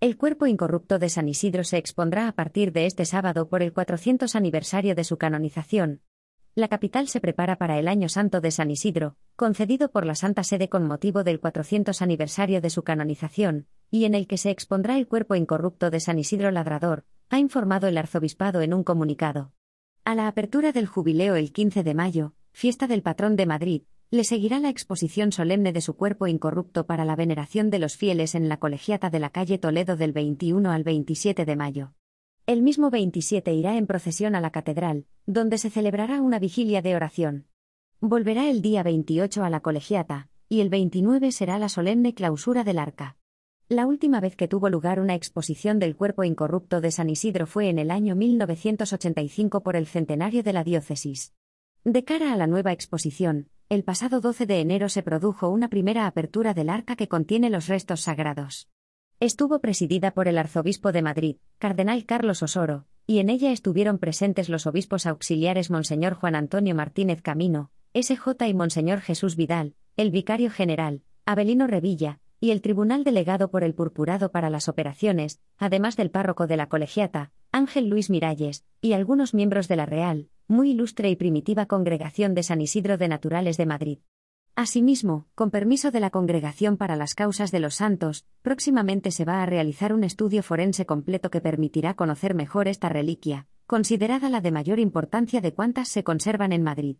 El cuerpo incorrupto de San Isidro se expondrá a partir de este sábado por el 400 aniversario de su canonización. La capital se prepara para el Año Santo de San Isidro, concedido por la Santa Sede con motivo del 400 aniversario de su canonización, y en el que se expondrá el cuerpo incorrupto de San Isidro Ladrador, ha informado el arzobispado en un comunicado. A la apertura del jubileo el 15 de mayo, fiesta del patrón de Madrid, le seguirá la exposición solemne de su cuerpo incorrupto para la veneración de los fieles en la colegiata de la calle Toledo del 21 al 27 de mayo. El mismo 27 irá en procesión a la catedral, donde se celebrará una vigilia de oración. Volverá el día 28 a la colegiata, y el 29 será la solemne clausura del arca. La última vez que tuvo lugar una exposición del cuerpo incorrupto de San Isidro fue en el año 1985 por el centenario de la diócesis. De cara a la nueva exposición, el pasado 12 de enero se produjo una primera apertura del arca que contiene los restos sagrados. Estuvo presidida por el arzobispo de Madrid, cardenal Carlos Osoro, y en ella estuvieron presentes los obispos auxiliares Monseñor Juan Antonio Martínez Camino, SJ y Monseñor Jesús Vidal, el vicario general, Abelino Revilla, y el tribunal delegado por el Purpurado para las operaciones, además del párroco de la colegiata, Ángel Luis Miralles, y algunos miembros de la Real, muy ilustre y primitiva Congregación de San Isidro de Naturales de Madrid. Asimismo, con permiso de la Congregación para las Causas de los Santos, próximamente se va a realizar un estudio forense completo que permitirá conocer mejor esta reliquia, considerada la de mayor importancia de cuantas se conservan en Madrid.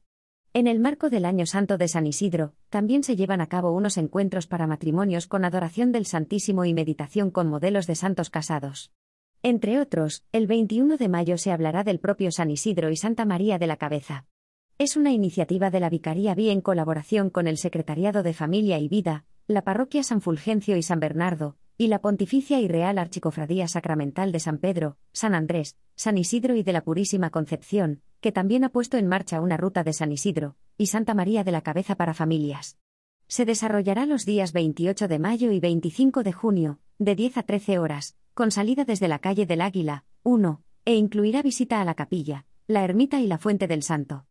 En el marco del Año Santo de San Isidro, también se llevan a cabo unos encuentros para matrimonios con adoración del Santísimo y meditación con modelos de santos casados. Entre otros, el 21 de mayo se hablará del propio San Isidro y Santa María de la Cabeza. Es una iniciativa de la Vicaría Vía en colaboración con el Secretariado de Familia y Vida, la Parroquia San Fulgencio y San Bernardo, y la Pontificia y Real Archicofradía Sacramental de San Pedro, San Andrés, San Isidro y de la Purísima Concepción, que también ha puesto en marcha una ruta de San Isidro y Santa María de la Cabeza para familias. Se desarrollará los días 28 de mayo y 25 de junio, de 10 a 13 horas, con salida desde la calle del Águila, 1, e incluirá visita a la capilla, la ermita y la fuente del santo.